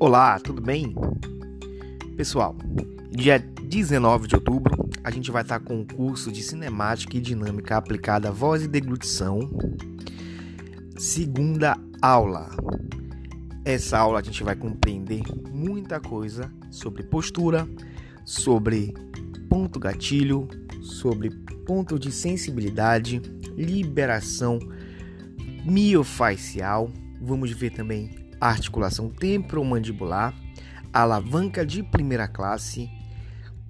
Olá, tudo bem? Pessoal, dia 19 de outubro a gente vai estar com o curso de Cinemática e Dinâmica aplicada à voz e deglutição. Segunda aula. Essa aula a gente vai compreender muita coisa sobre postura, sobre ponto gatilho, sobre ponto de sensibilidade, liberação miofacial. Vamos ver também articulação temporomandibular, alavanca de primeira classe,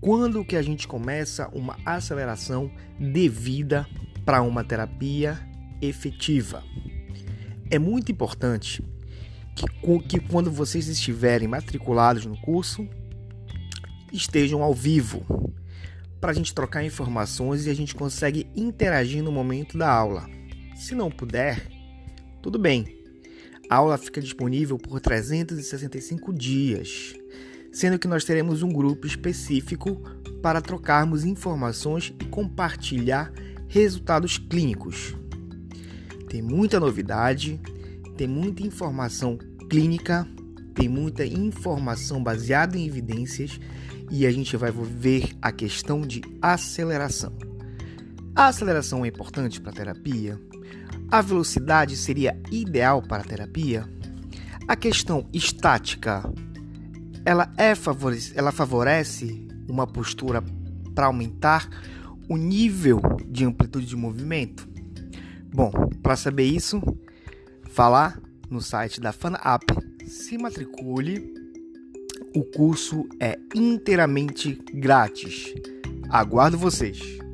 quando que a gente começa uma aceleração devida para uma terapia efetiva. É muito importante que, que quando vocês estiverem matriculados no curso, estejam ao vivo, para a gente trocar informações e a gente consegue interagir no momento da aula. Se não puder, tudo bem, a aula fica disponível por 365 dias, sendo que nós teremos um grupo específico para trocarmos informações e compartilhar resultados clínicos. Tem muita novidade, tem muita informação clínica, tem muita informação baseada em evidências e a gente vai ver a questão de aceleração. A aceleração é importante para a terapia? A velocidade seria ideal para a terapia? A questão estática, ela, é favorece, ela favorece uma postura para aumentar o nível de amplitude de movimento? Bom, para saber isso, falar no site da FanApp, se matricule. O curso é inteiramente grátis. Aguardo vocês!